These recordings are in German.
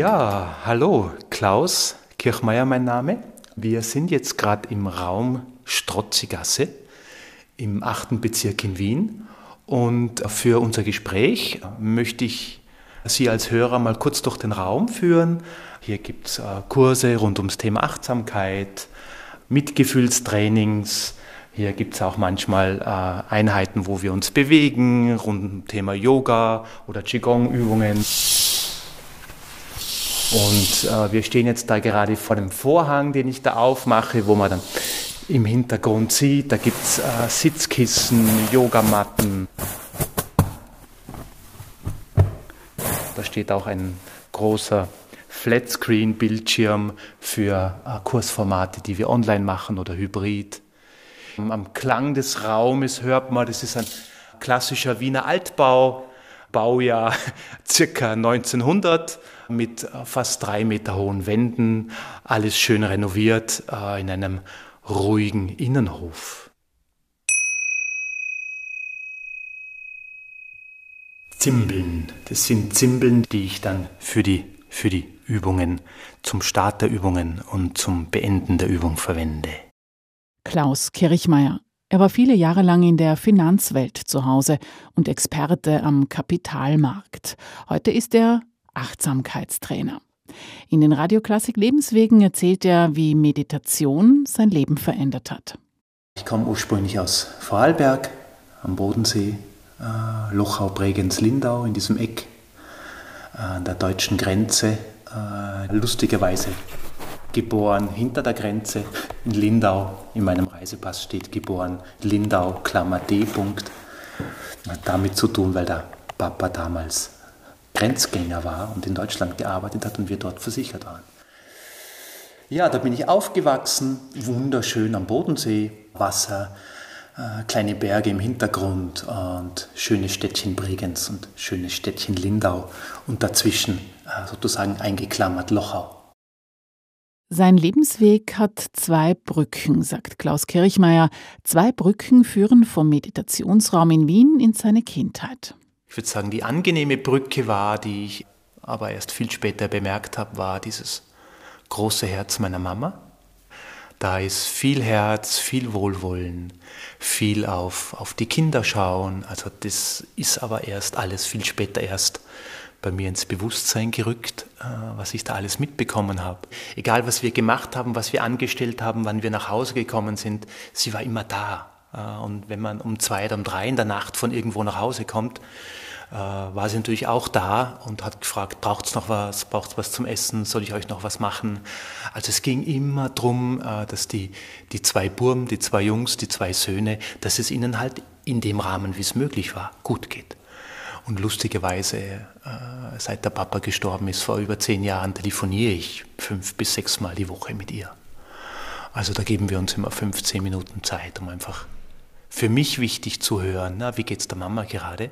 Ja, hallo, Klaus Kirchmeier mein Name. Wir sind jetzt gerade im Raum Strotzigasse im 8. Bezirk in Wien und für unser Gespräch möchte ich Sie als Hörer mal kurz durch den Raum führen. Hier gibt es äh, Kurse rund ums Thema Achtsamkeit, Mitgefühlstrainings, hier gibt es auch manchmal äh, Einheiten, wo wir uns bewegen, rund um Thema Yoga oder Qigong-Übungen. Und äh, wir stehen jetzt da gerade vor dem Vorhang, den ich da aufmache, wo man dann im Hintergrund sieht, da gibt es äh, Sitzkissen, Yogamatten. Da steht auch ein großer Flatscreen-Bildschirm für äh, Kursformate, die wir online machen oder hybrid. Am Klang des Raumes hört man, das ist ein klassischer Wiener Altbau, Baujahr circa 1900 mit fast drei Meter hohen Wänden, alles schön renoviert äh, in einem ruhigen Innenhof. Zimbeln, das sind Zimbeln, die ich dann für die, für die Übungen, zum Start der Übungen und zum Beenden der Übung verwende. Klaus Kirchmeier. Er war viele Jahre lang in der Finanzwelt zu Hause und Experte am Kapitalmarkt. Heute ist er Achtsamkeitstrainer. In den Radioklassik Lebenswegen erzählt er, wie Meditation sein Leben verändert hat. Ich komme ursprünglich aus Vorarlberg am Bodensee, äh, Lochau, Bregenz, Lindau in diesem Eck äh, an der deutschen Grenze. Äh, lustigerweise geboren hinter der Grenze in Lindau. In meinem Reisepass steht geboren Lindau, Klammer D. Punkt. Hat damit zu tun, weil der Papa damals Grenzgänger war und in Deutschland gearbeitet hat und wir dort versichert waren. Ja, da bin ich aufgewachsen, wunderschön am Bodensee, Wasser, äh, kleine Berge im Hintergrund und schönes Städtchen Bregenz und schönes Städtchen Lindau und dazwischen äh, sozusagen eingeklammert Lochau. Sein Lebensweg hat zwei Brücken, sagt Klaus Kirchmeier. Zwei Brücken führen vom Meditationsraum in Wien in seine Kindheit. Ich würde sagen, die angenehme Brücke war, die ich aber erst viel später bemerkt habe, war dieses große Herz meiner Mama. Da ist viel Herz, viel Wohlwollen, viel auf, auf die Kinder schauen. Also das ist aber erst alles viel später erst bei mir ins Bewusstsein gerückt, äh, was ich da alles mitbekommen habe. Egal, was wir gemacht haben, was wir angestellt haben, wann wir nach Hause gekommen sind, sie war immer da. Äh, und wenn man um zwei oder um drei in der Nacht von irgendwo nach Hause kommt, äh, war sie natürlich auch da und hat gefragt, braucht es noch was, braucht es was zum Essen, soll ich euch noch was machen? Also es ging immer darum, dass die, die zwei Burm, die zwei Jungs, die zwei Söhne, dass es ihnen halt in dem Rahmen, wie es möglich war, gut geht. Und lustigerweise, äh, seit der Papa gestorben ist, vor über zehn Jahren, telefoniere ich fünf bis sechs Mal die Woche mit ihr. Also da geben wir uns immer 15 Minuten Zeit, um einfach für mich wichtig zu hören, na, wie geht es der Mama gerade?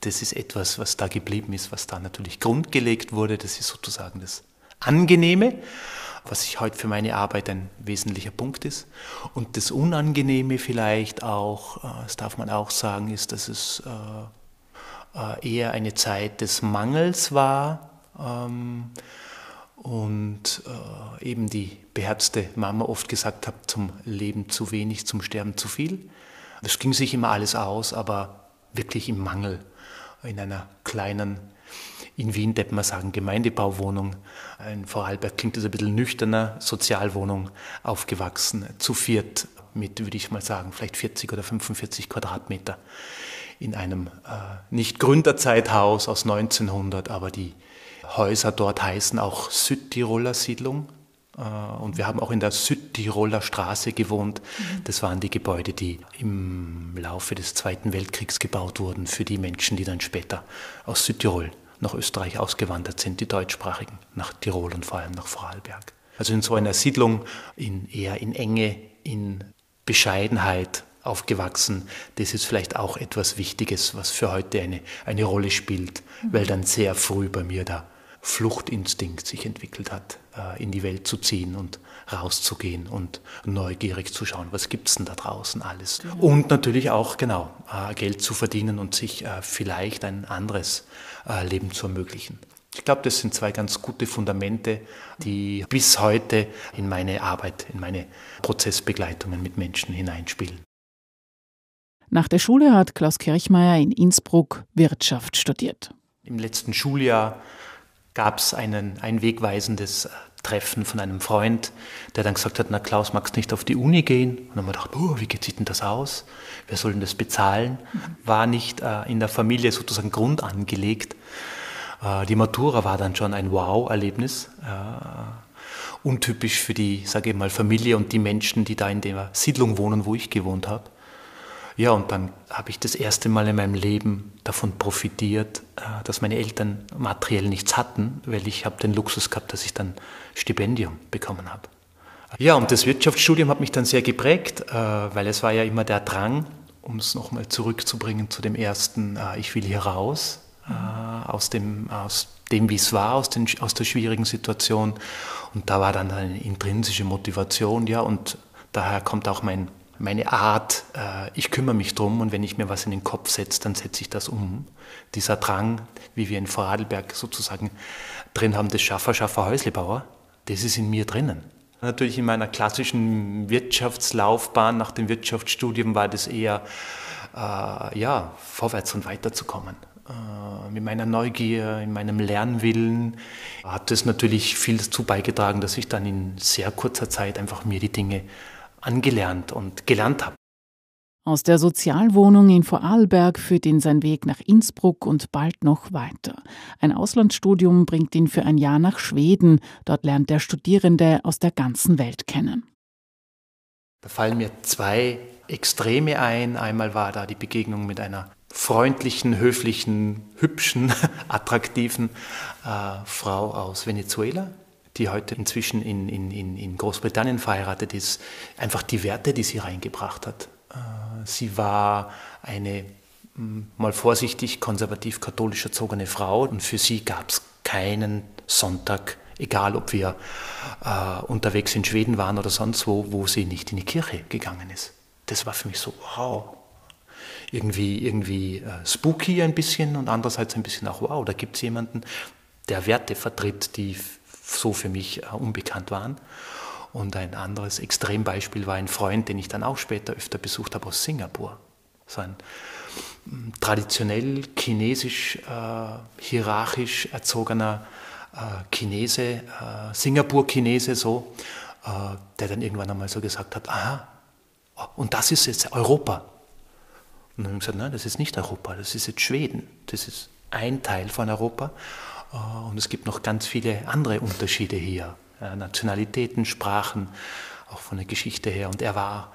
Das ist etwas, was da geblieben ist, was da natürlich grundgelegt wurde. Das ist sozusagen das Angenehme, was ich heute für meine Arbeit ein wesentlicher Punkt ist. Und das Unangenehme vielleicht auch, äh, das darf man auch sagen, ist, dass es äh, äh, eher eine Zeit des Mangels war ähm, und eben die beherzte Mama oft gesagt hat, zum Leben zu wenig, zum Sterben zu viel. Es ging sich immer alles aus, aber wirklich im Mangel. In einer kleinen, in Wien, darf man sagen, Gemeindebauwohnung, in Vorarlberg klingt das ein bisschen nüchterner, Sozialwohnung, aufgewachsen, zu viert mit, würde ich mal sagen, vielleicht 40 oder 45 Quadratmeter in einem äh, nicht Gründerzeithaus aus 1900, aber die Häuser dort heißen auch Südtiroler Siedlung. Äh, und wir haben auch in der Südtiroler Straße gewohnt. Mhm. Das waren die Gebäude, die im Laufe des Zweiten Weltkriegs gebaut wurden für die Menschen, die dann später aus Südtirol nach Österreich ausgewandert sind, die deutschsprachigen, nach Tirol und vor allem nach Vorarlberg. Also in so einer Siedlung, in, eher in Enge, in Bescheidenheit aufgewachsen. Das ist vielleicht auch etwas Wichtiges, was für heute eine, eine Rolle spielt, weil dann sehr früh bei mir der Fluchtinstinkt sich entwickelt hat, äh, in die Welt zu ziehen und rauszugehen und neugierig zu schauen, was gibt es denn da draußen alles. Genau. Und natürlich auch, genau, äh, Geld zu verdienen und sich äh, vielleicht ein anderes Leben zu ermöglichen. Ich glaube, das sind zwei ganz gute Fundamente, die bis heute in meine Arbeit, in meine Prozessbegleitungen mit Menschen hineinspielen. Nach der Schule hat Klaus Kirchmeier in Innsbruck Wirtschaft studiert. Im letzten Schuljahr gab es ein wegweisendes Treffen von einem Freund, der dann gesagt hat, na Klaus, magst du nicht auf die Uni gehen? Und dann haben wir gedacht, oh, wie sieht denn das aus? Wer soll denn das bezahlen? War nicht äh, in der Familie sozusagen Grund angelegt. Äh, die Matura war dann schon ein Wow-Erlebnis. Äh, untypisch für die, sage ich mal, Familie und die Menschen, die da in der Siedlung wohnen, wo ich gewohnt habe. Ja, und dann habe ich das erste Mal in meinem Leben davon profitiert, äh, dass meine Eltern materiell nichts hatten, weil ich habe den Luxus gehabt, dass ich dann Stipendium bekommen habe. Ja, und das Wirtschaftsstudium hat mich dann sehr geprägt, äh, weil es war ja immer der Drang, um es nochmal zurückzubringen zu dem ersten, äh, ich will hier raus, aus dem, aus dem wie es war, aus, den, aus der schwierigen Situation. Und da war dann eine intrinsische Motivation, ja, und daher kommt auch mein meine Art, äh, ich kümmere mich drum und wenn ich mir was in den Kopf setze, dann setze ich das um. Dieser Drang, wie wir in Vorarlberg sozusagen drin haben, des Schaffer, Schaffer, Häuslebauer, das ist in mir drinnen. Natürlich in meiner klassischen Wirtschaftslaufbahn nach dem Wirtschaftsstudium war das eher, äh, ja, vorwärts und weiterzukommen. Äh, mit meiner Neugier, in meinem Lernwillen hat das natürlich viel dazu beigetragen, dass ich dann in sehr kurzer Zeit einfach mir die Dinge angelernt und gelernt habe. Aus der Sozialwohnung in Vorarlberg führt ihn sein Weg nach Innsbruck und bald noch weiter. Ein Auslandsstudium bringt ihn für ein Jahr nach Schweden. Dort lernt er Studierende aus der ganzen Welt kennen. Da fallen mir zwei Extreme ein. Einmal war da die Begegnung mit einer freundlichen, höflichen, hübschen, attraktiven äh, Frau aus Venezuela, die heute inzwischen in, in, in Großbritannien verheiratet ist, einfach die Werte, die sie reingebracht hat. Äh, sie war eine hm, mal vorsichtig konservativ-katholisch erzogene Frau und für sie gab es keinen Sonntag, egal ob wir äh, unterwegs in Schweden waren oder sonst wo, wo sie nicht in die Kirche gegangen ist. Das war für mich so, wow, irgendwie, irgendwie äh, spooky ein bisschen und andererseits ein bisschen auch, wow, da gibt es jemanden, der Werte vertritt, die so für mich äh, unbekannt waren. Und ein anderes Extrembeispiel war ein Freund, den ich dann auch später öfter besucht habe aus Singapur. So ein mm, traditionell chinesisch, äh, hierarchisch erzogener äh, Chinese, äh, Singapur-Chinese so, äh, der dann irgendwann einmal so gesagt hat, aha, und das ist jetzt Europa. Und dann habe ich gesagt, nein, das ist nicht Europa, das ist jetzt Schweden. Das ist ein Teil von Europa. Äh, und es gibt noch ganz viele andere Unterschiede hier. Nationalitäten, Sprachen, auch von der Geschichte her. Und er war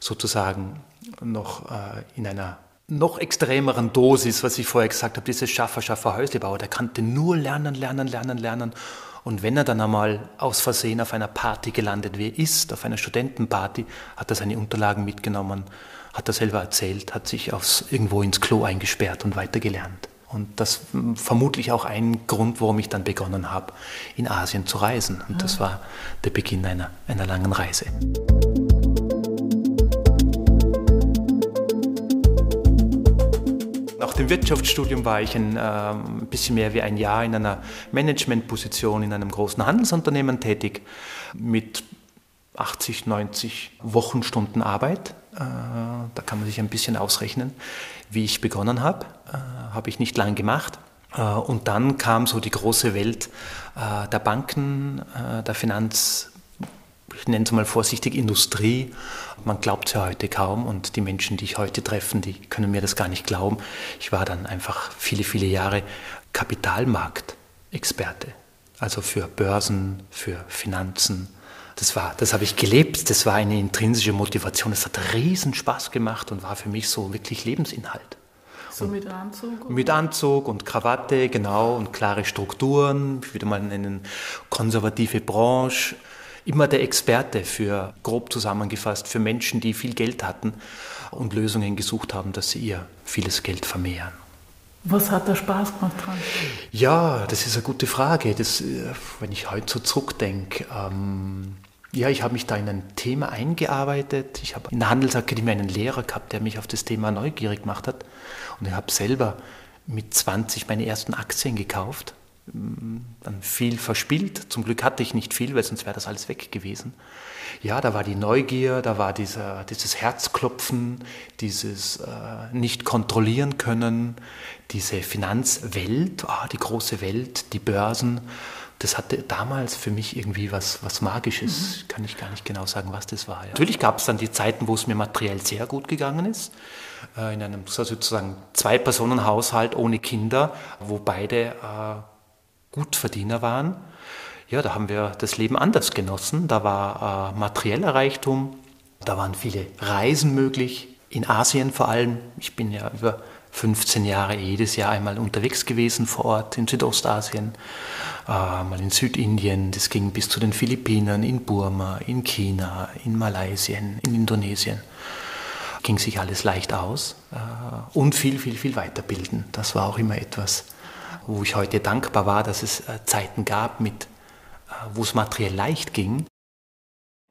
sozusagen noch äh, in einer noch extremeren Dosis, was ich vorher gesagt habe, dieses Schaffer, Schaffer, Häuslebauer, der kannte nur lernen, lernen, lernen, lernen. Und wenn er dann einmal aus Versehen auf einer Party gelandet ist, auf einer Studentenparty, hat er seine Unterlagen mitgenommen, hat er selber erzählt, hat sich aufs, irgendwo ins Klo eingesperrt und weitergelernt. Und das vermutlich auch ein Grund, warum ich dann begonnen habe, in Asien zu reisen. Und das war der Beginn einer, einer langen Reise. Nach dem Wirtschaftsstudium war ich ein, äh, ein bisschen mehr wie ein Jahr in einer Managementposition in einem großen Handelsunternehmen tätig mit 80, 90 Wochenstunden Arbeit. Äh, da kann man sich ein bisschen ausrechnen, wie ich begonnen habe. Äh, habe ich nicht lang gemacht. Äh, und dann kam so die große Welt der Banken, der Finanz, ich nenne es mal vorsichtig, Industrie. Man glaubt es ja heute kaum und die Menschen, die ich heute treffe, die können mir das gar nicht glauben. Ich war dann einfach viele, viele Jahre Kapitalmarktexperte. Also für Börsen, für Finanzen, das war, das habe ich gelebt, das war eine intrinsische Motivation, das hat riesen Spaß gemacht und war für mich so wirklich Lebensinhalt. So mit Anzug? Mit Anzug und Krawatte, genau, und klare Strukturen, ich würde mal nennen, konservative Branche. Immer der Experte für, grob zusammengefasst, für Menschen, die viel Geld hatten und Lösungen gesucht haben, dass sie ihr vieles Geld vermehren. Was hat da Spaß gemacht dran? Ja, das ist eine gute Frage. Das, äh, wenn ich heute so zurückdenke, ähm, ja, ich habe mich da in ein Thema eingearbeitet. Ich habe in der Handelsakademie einen Lehrer gehabt, der mich auf das Thema neugierig gemacht hat. Und ich habe selber mit 20 meine ersten Aktien gekauft. dann viel verspielt. Zum Glück hatte ich nicht viel, weil sonst wäre das alles weg gewesen. Ja, da war die Neugier, da war dieser, dieses Herzklopfen, dieses äh, nicht kontrollieren können, diese Finanzwelt, oh, die große Welt, die Börsen. Das hatte damals für mich irgendwie was, was Magisches. Mhm. Kann ich gar nicht genau sagen, was das war. Ja. Natürlich gab es dann die Zeiten, wo es mir materiell sehr gut gegangen ist. Äh, in einem sozusagen Zwei-Personen-Haushalt ohne Kinder, wo beide äh, Gutverdiener waren. Ja, da haben wir das Leben anders genossen. Da war äh, materieller Reichtum, da waren viele Reisen möglich, in Asien vor allem. Ich bin ja über 15 Jahre jedes Jahr einmal unterwegs gewesen vor Ort in Südostasien, äh, mal in Südindien, das ging bis zu den Philippinen, in Burma, in China, in Malaysia, in Indonesien. Ging sich alles leicht aus äh, und viel, viel, viel weiterbilden. Das war auch immer etwas, wo ich heute dankbar war, dass es äh, Zeiten gab, mit, äh, wo es materiell leicht ging.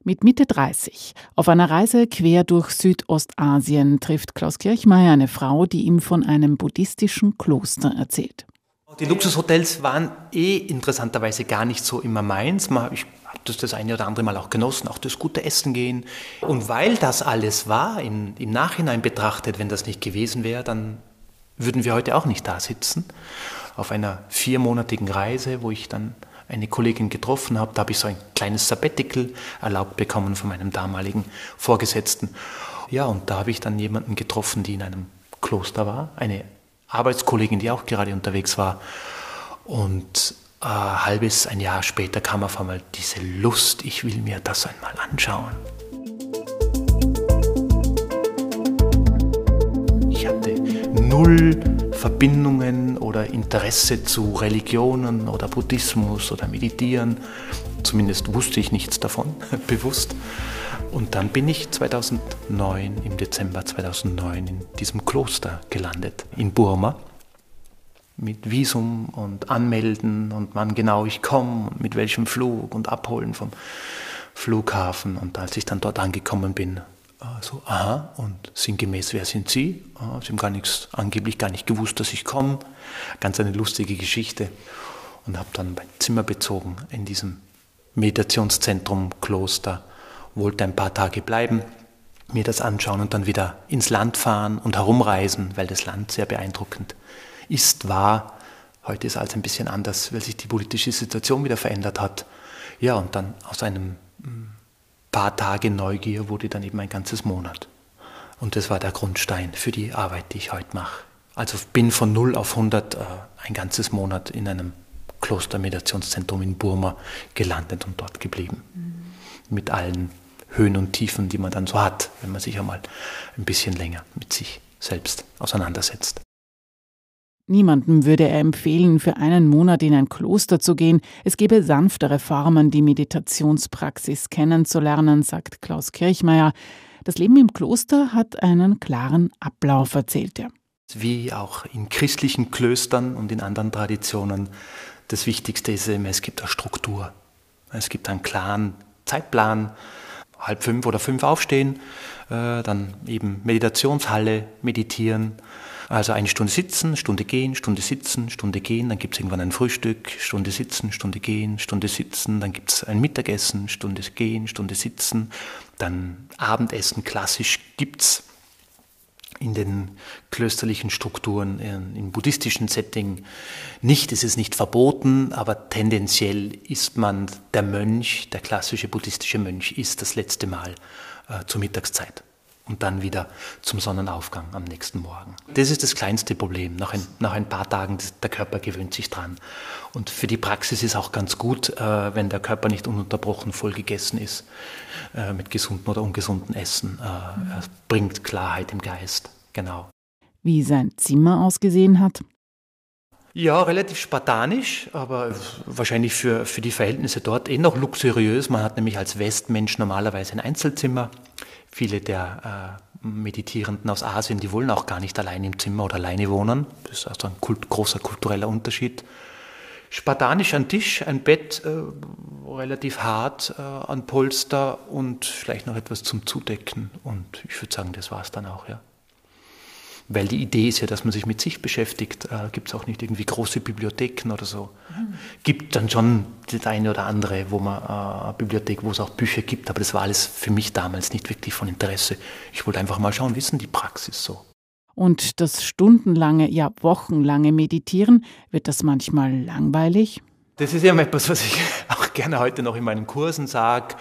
Mit Mitte 30, auf einer Reise quer durch Südostasien, trifft Klaus Kirchmeier eine Frau, die ihm von einem buddhistischen Kloster erzählt. Die Luxushotels waren eh interessanterweise gar nicht so immer meins. Ich habe das das eine oder andere Mal auch genossen, auch das gute Essen gehen. Und weil das alles war, in, im Nachhinein betrachtet, wenn das nicht gewesen wäre, dann würden wir heute auch nicht da sitzen auf einer viermonatigen Reise, wo ich dann eine Kollegin getroffen habe. Da habe ich so ein kleines Sabbatical erlaubt bekommen von meinem damaligen Vorgesetzten. Ja, und da habe ich dann jemanden getroffen, die in einem Kloster war, eine Arbeitskollegin, die auch gerade unterwegs war. Und ein äh, halbes, ein Jahr später kam auf einmal diese Lust, ich will mir das einmal anschauen. Ich hatte null Verbindungen oder Interesse zu Religionen oder Buddhismus oder Meditieren. Zumindest wusste ich nichts davon, bewusst. Und dann bin ich 2009, im Dezember 2009, in diesem Kloster gelandet, in Burma. Mit Visum und Anmelden und wann genau ich komme und mit welchem Flug und Abholen vom Flughafen. Und als ich dann dort angekommen bin, so, aha, und sinngemäß, wer sind Sie? Ah, Sie haben gar nichts, angeblich gar nicht gewusst, dass ich komme. Ganz eine lustige Geschichte. Und habe dann mein Zimmer bezogen in diesem Meditationszentrum, Kloster, wollte ein paar Tage bleiben, mir das anschauen und dann wieder ins Land fahren und herumreisen, weil das Land sehr beeindruckend ist, war. Heute ist alles ein bisschen anders, weil sich die politische Situation wieder verändert hat. Ja, und dann aus einem hm, paar Tage Neugier wurde dann eben ein ganzes Monat. Und das war der Grundstein für die Arbeit, die ich heute mache. Also bin von 0 auf 100 äh, ein ganzes Monat in einem Klostermeditationszentrum in Burma gelandet und dort geblieben. Mhm. Mit allen Höhen und Tiefen, die man dann so hat, wenn man sich einmal ein bisschen länger mit sich selbst auseinandersetzt. Niemandem würde er empfehlen, für einen Monat in ein Kloster zu gehen. Es gäbe sanftere Formen, die Meditationspraxis kennenzulernen, sagt Klaus Kirchmeier. Das Leben im Kloster hat einen klaren Ablauf, erzählt er. Wie auch in christlichen Klöstern und in anderen Traditionen, das Wichtigste ist immer, es gibt eine Struktur. Es gibt einen klaren Zeitplan, halb fünf oder fünf aufstehen, äh, dann eben Meditationshalle, meditieren, also eine Stunde sitzen, Stunde gehen, Stunde sitzen, Stunde gehen, dann gibt es irgendwann ein Frühstück, Stunde sitzen, Stunde gehen, Stunde sitzen, dann gibt es ein Mittagessen, Stunde gehen, Stunde sitzen, dann Abendessen, klassisch gibt es in den klösterlichen Strukturen, im buddhistischen Setting nicht, es ist nicht verboten, aber tendenziell ist man der Mönch, der klassische buddhistische Mönch, ist das letzte Mal äh, zur Mittagszeit und dann wieder zum Sonnenaufgang am nächsten Morgen. Das ist das kleinste Problem. Nach ein, nach ein paar Tagen, der Körper gewöhnt sich dran. Und für die Praxis ist auch ganz gut, äh, wenn der Körper nicht ununterbrochen voll gegessen ist äh, mit gesundem oder ungesundem Essen. Äh, es bringt Klarheit im Geist. Genau. Wie sein Zimmer ausgesehen hat? Ja, relativ spartanisch, aber wahrscheinlich für, für die Verhältnisse dort eh noch luxuriös. Man hat nämlich als Westmensch normalerweise ein Einzelzimmer Viele der äh, Meditierenden aus Asien, die wollen auch gar nicht allein im Zimmer oder alleine wohnen. Das ist also ein kult, großer kultureller Unterschied. Spartanisch ein Tisch, ein Bett, äh, relativ hart äh, an Polster und vielleicht noch etwas zum Zudecken. Und ich würde sagen, das war es dann auch, ja. Weil die Idee ist ja, dass man sich mit sich beschäftigt. Äh, Gibt es auch nicht irgendwie große Bibliotheken oder so. Mhm. Gibt dann schon das eine oder andere, wo man äh, eine Bibliothek, wo es auch Bücher gibt, aber das war alles für mich damals nicht wirklich von Interesse. Ich wollte einfach mal schauen, wissen die Praxis so. Und das stundenlange, ja wochenlange Meditieren, wird das manchmal langweilig? Das ist ja etwas, was ich auch gerne heute noch in meinen Kursen sage.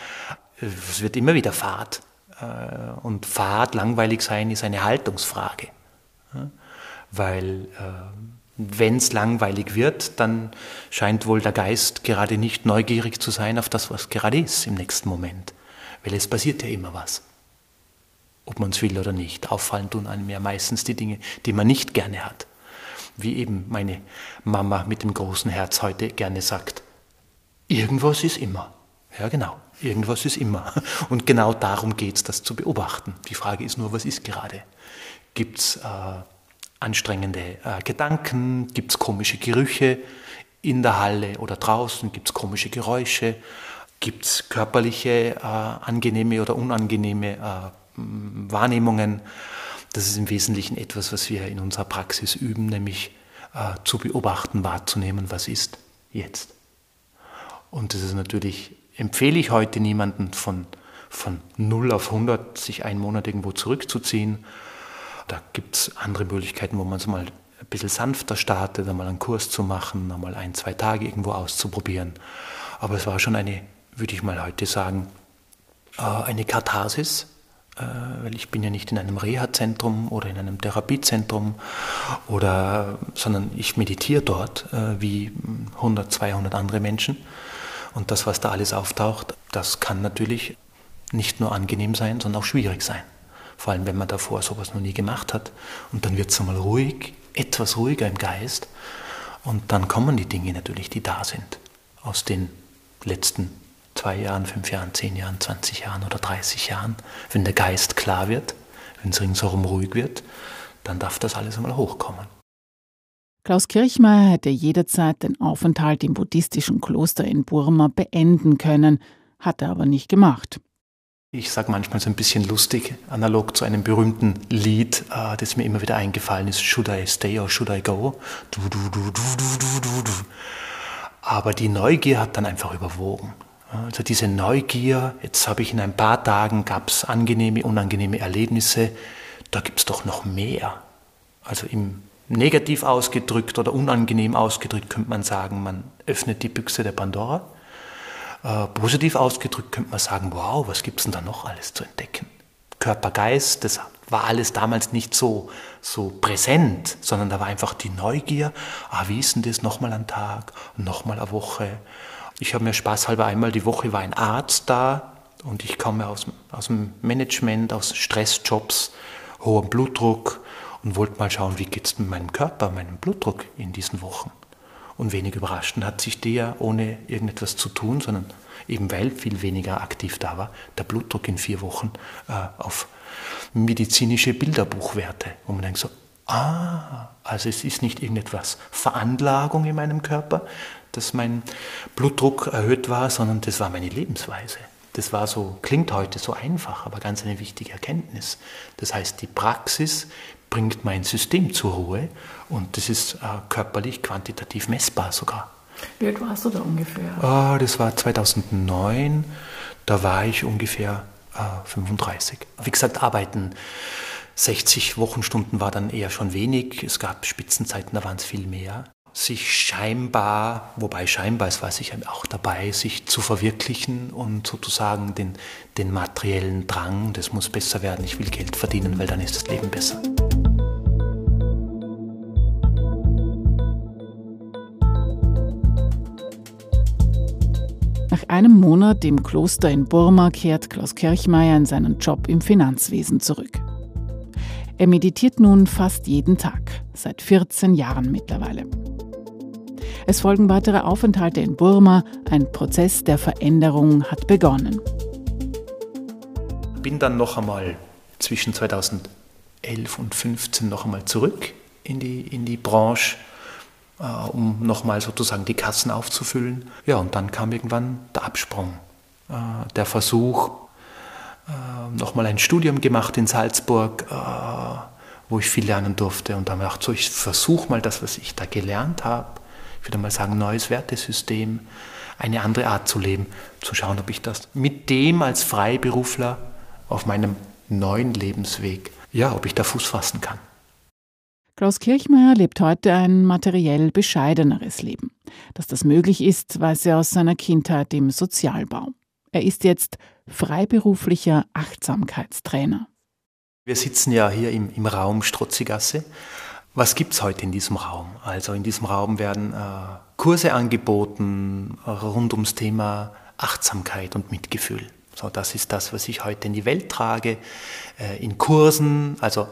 Es wird immer wieder Fahrt. Äh, und Fahrt, langweilig sein, ist eine Haltungsfrage. Weil äh, wenn es langweilig wird, dann scheint wohl der Geist gerade nicht neugierig zu sein auf das, was gerade ist im nächsten Moment. Weil es passiert ja immer was. Ob man es will oder nicht. Auffallen tun einem ja meistens die Dinge, die man nicht gerne hat. Wie eben meine Mama mit dem großen Herz heute gerne sagt. Irgendwas ist immer. Ja, genau. Irgendwas ist immer. Und genau darum geht es, das zu beobachten. Die Frage ist nur, was ist gerade? Gibt es äh, anstrengende äh, Gedanken? Gibt es komische Gerüche in der Halle oder draußen? Gibt es komische Geräusche? Gibt es körperliche, äh, angenehme oder unangenehme äh, Wahrnehmungen? Das ist im Wesentlichen etwas, was wir in unserer Praxis üben, nämlich äh, zu beobachten, wahrzunehmen, was ist jetzt. Und das ist natürlich empfehle ich heute niemanden von, von 0 auf 100 sich einen Monat irgendwo zurückzuziehen. Da gibt es andere Möglichkeiten, wo man es mal ein bisschen sanfter startet, einmal einen Kurs zu machen, einmal ein, zwei Tage irgendwo auszuprobieren. Aber es war schon eine, würde ich mal heute sagen, äh, eine Katharsis, äh, weil ich bin ja nicht in einem Reha-Zentrum oder in einem Therapiezentrum, oder, sondern ich meditiere dort äh, wie 100, 200 andere Menschen. Und das, was da alles auftaucht, das kann natürlich nicht nur angenehm sein, sondern auch schwierig sein. Vor allem, wenn man davor sowas noch nie gemacht hat. Und dann wird es einmal ruhig, etwas ruhiger im Geist. Und dann kommen die Dinge natürlich, die da sind. Aus den letzten zwei Jahren, fünf Jahren, zehn Jahren, 20 Jahren oder 30 Jahren. Wenn der Geist klar wird, wenn es ringsherum ruhig wird, dann darf das alles einmal hochkommen. Klaus Kirchmeier hätte jederzeit den Aufenthalt im buddhistischen Kloster in Burma beenden können, hat er aber nicht gemacht. Ich sage manchmal so ein bisschen lustig, analog zu einem berühmten Lied, äh, das mir immer wieder eingefallen ist, Should I stay or should I go? Du, du, du, du, du, du, du. Aber die Neugier hat dann einfach überwogen. Also diese Neugier, jetzt habe ich in ein paar Tagen, gab es angenehme, unangenehme Erlebnisse, da gibt es doch noch mehr. Also im Negativ ausgedrückt oder unangenehm ausgedrückt könnte man sagen, man öffnet die Büchse der Pandora. Äh, positiv ausgedrückt könnte man sagen, wow, was gibt es denn da noch alles zu entdecken? Körper, Geist, das war alles damals nicht so, so präsent, sondern da war einfach die Neugier, ah, wie ist denn das nochmal am Tag, nochmal eine Woche. Ich habe mir spaßhalber einmal die Woche war ein Arzt da und ich komme aus, aus dem Management, aus Stressjobs, hohem Blutdruck, und wollte mal schauen, wie geht es mit meinem Körper, meinem Blutdruck in diesen Wochen. Und wenig überraschend hat sich der, ohne irgendetwas zu tun, sondern eben weil viel weniger aktiv da war, der Blutdruck in vier Wochen äh, auf medizinische Bilderbuchwerte. wo man denkt so, ah, also es ist nicht irgendetwas Veranlagung in meinem Körper, dass mein Blutdruck erhöht war, sondern das war meine Lebensweise. Das war so, klingt heute so einfach, aber ganz eine wichtige Erkenntnis. Das heißt, die Praxis bringt mein System zur Ruhe und das ist äh, körperlich quantitativ messbar sogar. Wie alt warst du da ungefähr? Oh, das war 2009, da war ich ungefähr äh, 35. Wie gesagt, arbeiten 60 Wochenstunden war dann eher schon wenig. Es gab Spitzenzeiten, da waren es viel mehr sich scheinbar, wobei scheinbar es war sicher auch dabei, sich zu verwirklichen und sozusagen den, den materiellen Drang, das muss besser werden, ich will Geld verdienen, weil dann ist das Leben besser. Einem Monat im Kloster in Burma kehrt Klaus Kirchmeier in seinen Job im Finanzwesen zurück. Er meditiert nun fast jeden Tag, seit 14 Jahren mittlerweile. Es folgen weitere Aufenthalte in Burma. Ein Prozess der Veränderung hat begonnen. Bin dann noch einmal zwischen 2011 und 2015 noch einmal zurück in die, in die Branche, um nochmal sozusagen die Kassen aufzufüllen. Ja, und dann kam irgendwann der Absprung, äh, der Versuch, äh, nochmal ein Studium gemacht in Salzburg, äh, wo ich viel lernen durfte. Und dann habe ich so, ich versuche mal das, was ich da gelernt habe, ich würde mal sagen, neues Wertesystem, eine andere Art zu leben, zu schauen, ob ich das mit dem als Freiberufler auf meinem neuen Lebensweg, ja, ob ich da Fuß fassen kann. Klaus Kirchmeier lebt heute ein materiell bescheideneres Leben. Dass das möglich ist, weiß er aus seiner Kindheit im Sozialbau. Er ist jetzt freiberuflicher Achtsamkeitstrainer. Wir sitzen ja hier im, im Raum Strotzigasse. Was gibt es heute in diesem Raum? Also in diesem Raum werden äh, Kurse angeboten rund ums Thema Achtsamkeit und Mitgefühl. So, das ist das, was ich heute in die Welt trage. Äh, in Kursen, also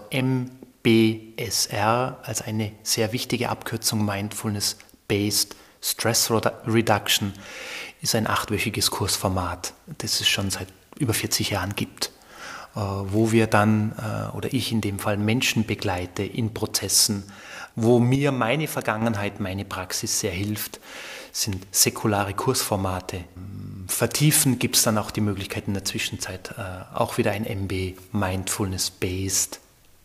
MBSR als eine sehr wichtige Abkürzung Mindfulness-Based Stress Reduction ist ein achtwöchiges Kursformat, das es schon seit über 40 Jahren gibt, äh, wo wir dann, äh, oder ich in dem Fall, Menschen begleite in Prozessen, wo mir meine Vergangenheit, meine Praxis sehr hilft, sind säkulare Kursformate. Vertiefen gibt es dann auch die Möglichkeit in der Zwischenzeit äh, auch wieder ein MB, Mindfulness-Based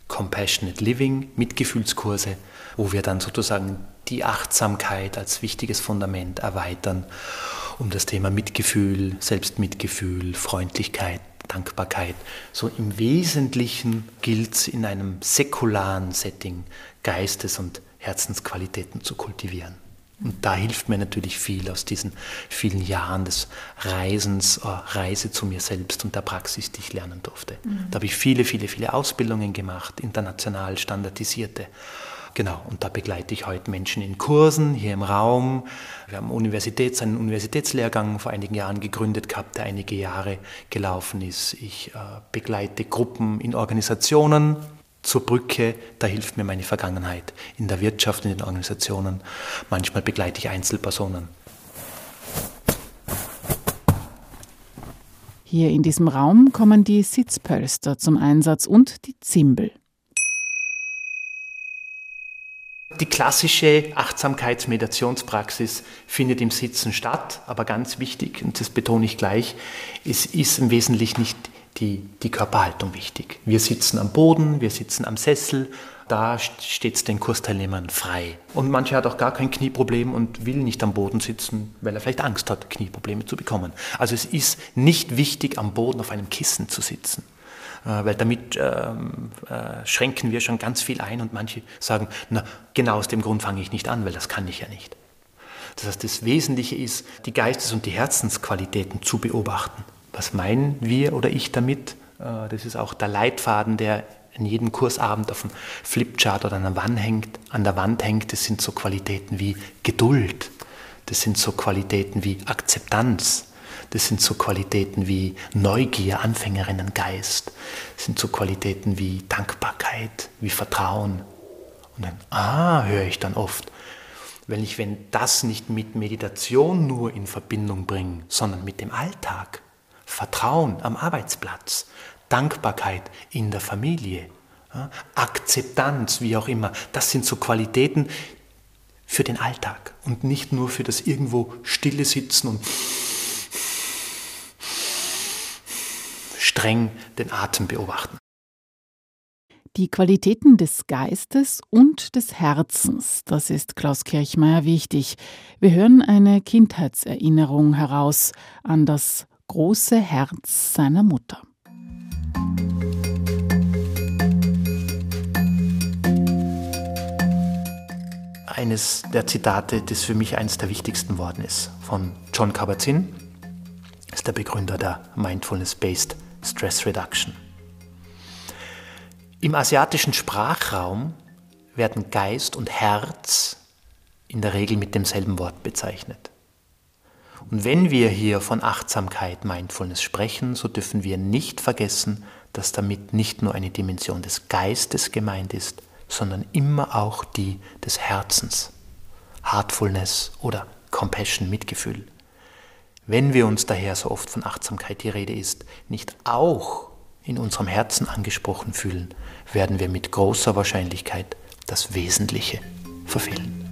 Compassionate Living, Mitgefühlskurse, wo wir dann sozusagen die Achtsamkeit als wichtiges Fundament erweitern, um das Thema Mitgefühl, Selbstmitgefühl, Freundlichkeit, Dankbarkeit. So im Wesentlichen gilt es in einem säkularen Setting Geistes- und Herzensqualitäten zu kultivieren. Und da hilft mir natürlich viel aus diesen vielen Jahren des Reisens, äh, Reise zu mir selbst und der Praxis, die ich lernen durfte. Mhm. Da habe ich viele, viele, viele Ausbildungen gemacht, international standardisierte. Genau, und da begleite ich heute Menschen in Kursen hier im Raum. Wir haben Universitäts, einen Universitätslehrgang vor einigen Jahren gegründet gehabt, der einige Jahre gelaufen ist. Ich äh, begleite Gruppen in Organisationen zur Brücke, da hilft mir meine Vergangenheit in der Wirtschaft, in den Organisationen. Manchmal begleite ich Einzelpersonen. Hier in diesem Raum kommen die Sitzpölster zum Einsatz und die Zimbel. Die klassische Achtsamkeitsmeditationspraxis findet im Sitzen statt, aber ganz wichtig, und das betone ich gleich, es ist im Wesentlichen nicht die, die Körperhaltung wichtig. Wir sitzen am Boden, wir sitzen am Sessel, da steht es den Kursteilnehmern frei. Und mancher hat auch gar kein Knieproblem und will nicht am Boden sitzen, weil er vielleicht Angst hat, Knieprobleme zu bekommen. Also es ist nicht wichtig, am Boden auf einem Kissen zu sitzen. Äh, weil damit ähm, äh, schränken wir schon ganz viel ein und manche sagen, na, genau aus dem Grund fange ich nicht an, weil das kann ich ja nicht. Das heißt, das Wesentliche ist, die Geistes- und die Herzensqualitäten zu beobachten. Was meinen wir oder ich damit? Äh, das ist auch der Leitfaden, der in jedem Kursabend auf dem Flipchart oder an der Wand hängt. An der Wand hängt, das sind so Qualitäten wie Geduld, das sind so Qualitäten wie Akzeptanz, das sind so Qualitäten wie Neugier, Anfängerinnengeist. Das sind so Qualitäten wie Dankbarkeit, wie Vertrauen. Und dann, ah, höre ich dann oft. Wenn ich, wenn das nicht mit Meditation nur in Verbindung bringe, sondern mit dem Alltag, Vertrauen am Arbeitsplatz, Dankbarkeit in der Familie, Akzeptanz, wie auch immer, das sind so Qualitäten für den Alltag und nicht nur für das irgendwo stille Sitzen und streng den Atem beobachten. Die Qualitäten des Geistes und des Herzens, das ist Klaus Kirchmeier wichtig. Wir hören eine Kindheitserinnerung heraus an das große Herz seiner Mutter. Eines der Zitate, das für mich eines der wichtigsten worden ist, von John Kabat-Zinn, ist der Begründer der Mindfulness-Based Stress Reduction. Im asiatischen Sprachraum werden Geist und Herz in der Regel mit demselben Wort bezeichnet. Und wenn wir hier von Achtsamkeit, Mindfulness sprechen, so dürfen wir nicht vergessen, dass damit nicht nur eine Dimension des Geistes gemeint ist, sondern immer auch die des Herzens. Heartfulness oder Compassion, Mitgefühl. Wenn wir uns daher so oft von Achtsamkeit die Rede ist, nicht auch in unserem Herzen angesprochen fühlen, werden wir mit großer Wahrscheinlichkeit das Wesentliche verfehlen.